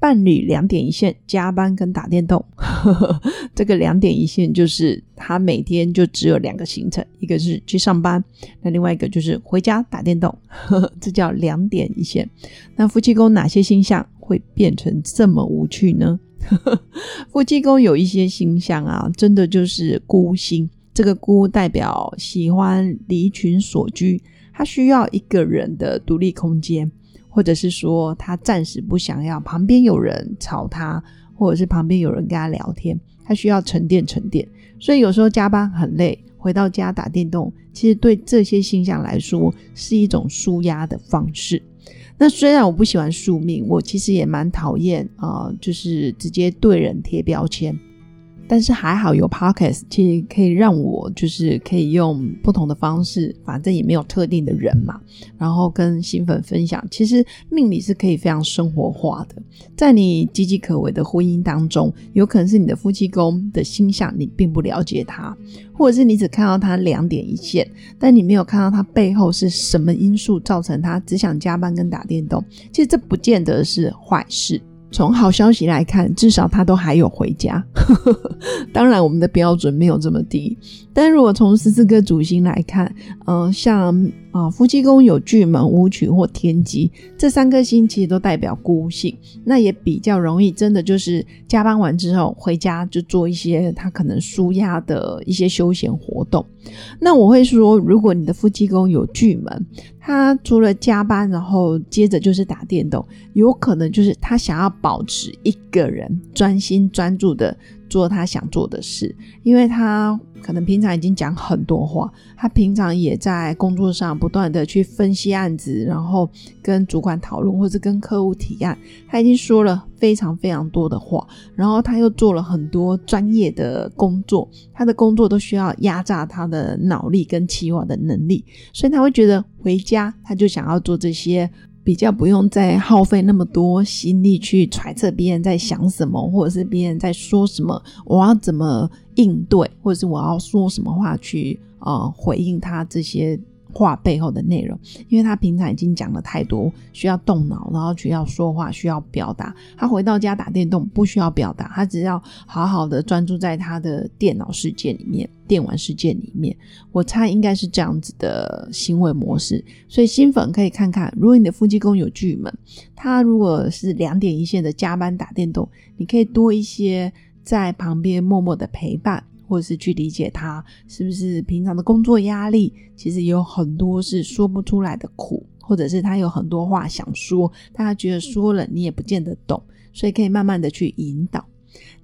伴侣两点一线，加班跟打电动。这个两点一线就是他每天就只有两个行程，一个是去上班，那另外一个就是回家打电动。这叫两点一线。那夫妻宫哪些星象会变成这么无趣呢？夫妻宫有一些星象啊，真的就是孤星。这个孤代表喜欢离群所居。他需要一个人的独立空间，或者是说他暂时不想要旁边有人吵他，或者是旁边有人跟他聊天，他需要沉淀沉淀。所以有时候加班很累，回到家打电动，其实对这些星象来说是一种舒压的方式。那虽然我不喜欢宿命，我其实也蛮讨厌啊，就是直接对人贴标签。但是还好有 podcast，其实可以让我就是可以用不同的方式，反正也没有特定的人嘛，然后跟新粉分享。其实命理是可以非常生活化的，在你岌岌可危的婚姻当中，有可能是你的夫妻宫的星象你并不了解他，或者是你只看到他两点一线，但你没有看到他背后是什么因素造成他只想加班跟打电动。其实这不见得是坏事。从好消息来看，至少他都还有回家。当然，我们的标准没有这么低。但如果从十四颗主星来看，嗯，像啊夫妻宫有巨门、武曲或天机这三颗星，其实都代表孤性，那也比较容易，真的就是加班完之后回家就做一些他可能舒压的一些休闲活动。那我会说，如果你的夫妻宫有巨门，他除了加班，然后接着就是打电动，有可能就是他想要保持一个人专心专注的。做他想做的事，因为他可能平常已经讲很多话，他平常也在工作上不断的去分析案子，然后跟主管讨论或者跟客户提案，他已经说了非常非常多的话，然后他又做了很多专业的工作，他的工作都需要压榨他的脑力跟企划的能力，所以他会觉得回家他就想要做这些。比较不用再耗费那么多心力去揣测别人在想什么，或者是别人在说什么，我要怎么应对，或者是我要说什么话去呃回应他这些。话背后的内容，因为他平常已经讲了太多，需要动脑，然后需要说话，需要表达。他回到家打电动不需要表达，他只要好好的专注在他的电脑世界里面、电玩世界里面。我猜应该是这样子的行为模式。所以新粉可以看看，如果你的夫妻宫有巨门，他如果是两点一线的加班打电动，你可以多一些在旁边默默的陪伴。或者是去理解他是不是平常的工作压力，其实有很多是说不出来的苦，或者是他有很多话想说，但他觉得说了你也不见得懂，所以可以慢慢的去引导。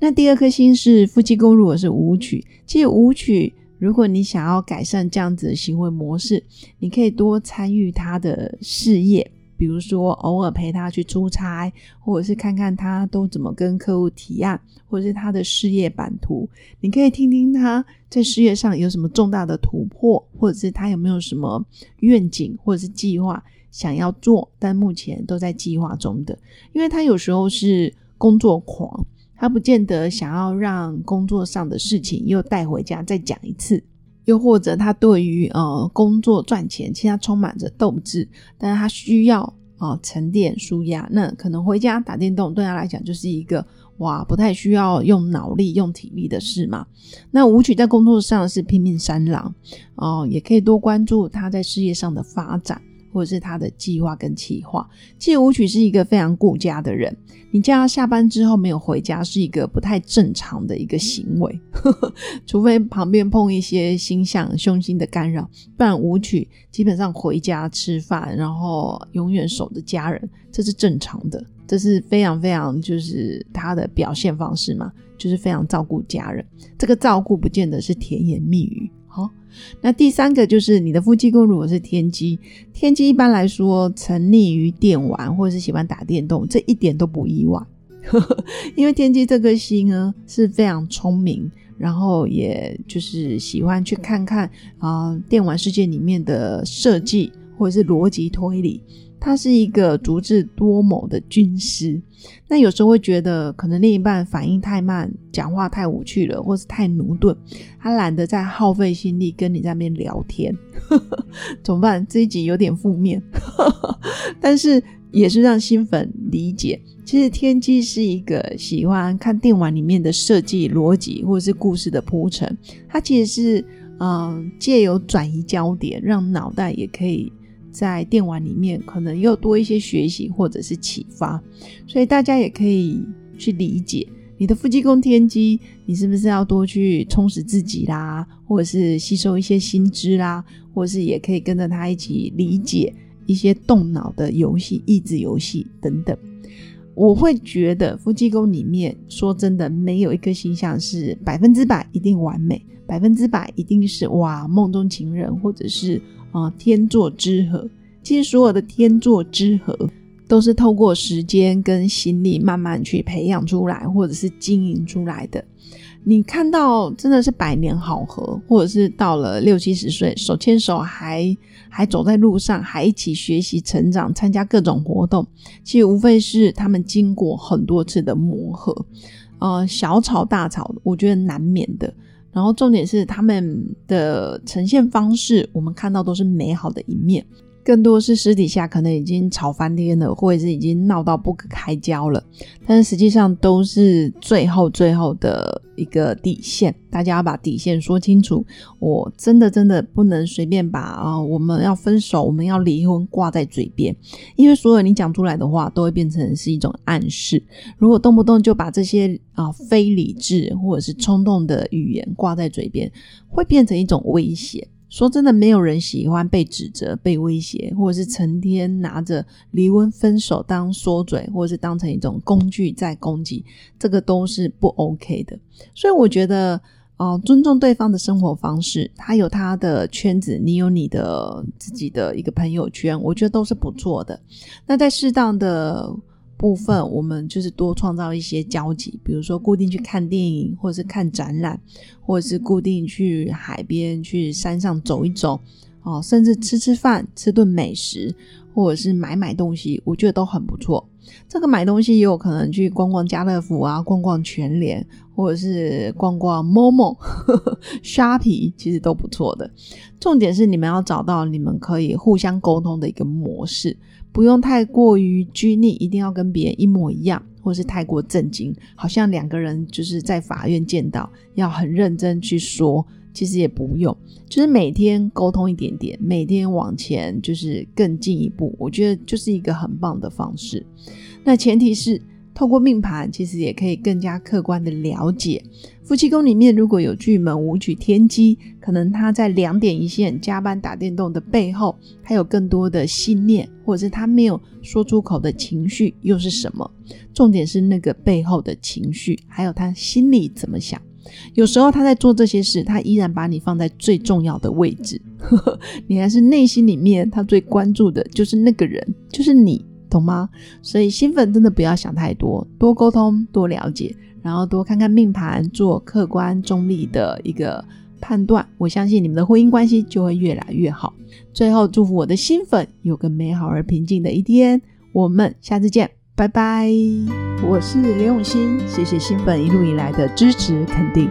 那第二颗星是夫妻宫，如果是舞曲，其实舞曲，如果你想要改善这样子的行为模式，你可以多参与他的事业。比如说，偶尔陪他去出差，或者是看看他都怎么跟客户提案，或者是他的事业版图，你可以听听他在事业上有什么重大的突破，或者是他有没有什么愿景或者是计划想要做，但目前都在计划中的。因为他有时候是工作狂，他不见得想要让工作上的事情又带回家再讲一次。又或者他对于呃工作赚钱，其实他充满着斗志，但是他需要啊沉淀舒压，那可能回家打电动对他来讲就是一个哇不太需要用脑力用体力的事嘛。那舞曲在工作上是拼命三郎哦，也可以多关注他在事业上的发展。或者是他的计划跟企划，其实舞曲是一个非常顾家的人。你叫他下班之后没有回家，是一个不太正常的一个行为，除非旁边碰一些星象凶星的干扰，不然舞曲基本上回家吃饭，然后永远守着家人，这是正常的，这是非常非常就是他的表现方式嘛，就是非常照顾家人。这个照顾不见得是甜言蜜语。好，那第三个就是你的夫妻宫如果是天机，天机一般来说沉溺于电玩或者是喜欢打电动，这一点都不意外。因为天机这颗星呢是非常聪明，然后也就是喜欢去看看啊电玩世界里面的设计或者是逻辑推理。他是一个足智多谋的军师，那有时候会觉得可能另一半反应太慢，讲话太无趣了，或是太驽钝，他懒得再耗费心力跟你在那边聊天，怎么办？这一集有点负面，但是也是让新粉理解，其实天机是一个喜欢看电玩里面的设计逻辑或者是故事的铺陈，它其实是嗯借由转移焦点，让脑袋也可以。在电玩里面，可能又多一些学习或者是启发，所以大家也可以去理解你的夫妻宫天机，你是不是要多去充实自己啦，或者是吸收一些新知啦，或者是也可以跟着他一起理解一些动脑的游戏、益智游戏等等。我会觉得夫妻宫里面，说真的，没有一个形象是百分之百一定完美，百分之百一定是哇梦中情人，或者是。啊，天作之合，其实所有的天作之合都是透过时间跟心力慢慢去培养出来，或者是经营出来的。你看到真的是百年好合，或者是到了六七十岁手牵手还还走在路上，还一起学习成长，参加各种活动，其实无非是他们经过很多次的磨合，呃，小吵大吵，我觉得难免的。然后重点是他们的呈现方式，我们看到都是美好的一面。更多是私底下可能已经吵翻天了，或者是已经闹到不可开交了，但是实际上都是最后最后的一个底线，大家要把底线说清楚。我真的真的不能随便把啊我们要分手，我们要离婚挂在嘴边，因为所有你讲出来的话都会变成是一种暗示。如果动不动就把这些啊非理智或者是冲动的语言挂在嘴边，会变成一种威胁。说真的，没有人喜欢被指责、被威胁，或者是成天拿着离婚、分手当说嘴，或者是当成一种工具在攻击，这个都是不 OK 的。所以我觉得，哦，尊重对方的生活方式，他有他的圈子，你有你的自己的一个朋友圈，我觉得都是不错的。那在适当的。部分我们就是多创造一些交集，比如说固定去看电影，或者是看展览，或者是固定去海边、去山上走一走，哦，甚至吃吃饭、吃顿美食，或者是买买东西，我觉得都很不错。这个买东西也有可能去逛逛家乐福啊，逛逛全联，或者是逛逛 Momo、Shopping，其实都不错的。重点是你们要找到你们可以互相沟通的一个模式。不用太过于拘泥，一定要跟别人一模一样，或是太过震惊，好像两个人就是在法院见到，要很认真去说。其实也不用，就是每天沟通一点点，每天往前就是更进一步，我觉得就是一个很棒的方式。那前提是。透过命盘，其实也可以更加客观的了解夫妻宫里面如果有巨门武曲天机，可能他在两点一线加班打电动的背后，他有更多的信念，或者是他没有说出口的情绪又是什么？重点是那个背后的情绪，还有他心里怎么想。有时候他在做这些事，他依然把你放在最重要的位置，呵 呵你还是内心里面他最关注的就是那个人，就是你。懂吗？所以新粉真的不要想太多，多沟通，多了解，然后多看看命盘，做客观中立的一个判断。我相信你们的婚姻关系就会越来越好。最后，祝福我的新粉有个美好而平静的一天。我们下次见，拜拜。我是刘永新，谢谢新粉一路以来的支持肯定。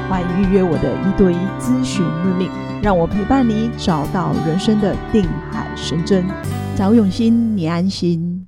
欢迎预约我的一对一咨询论命。让我陪伴你，找到人生的定海神针。找永新，你安心。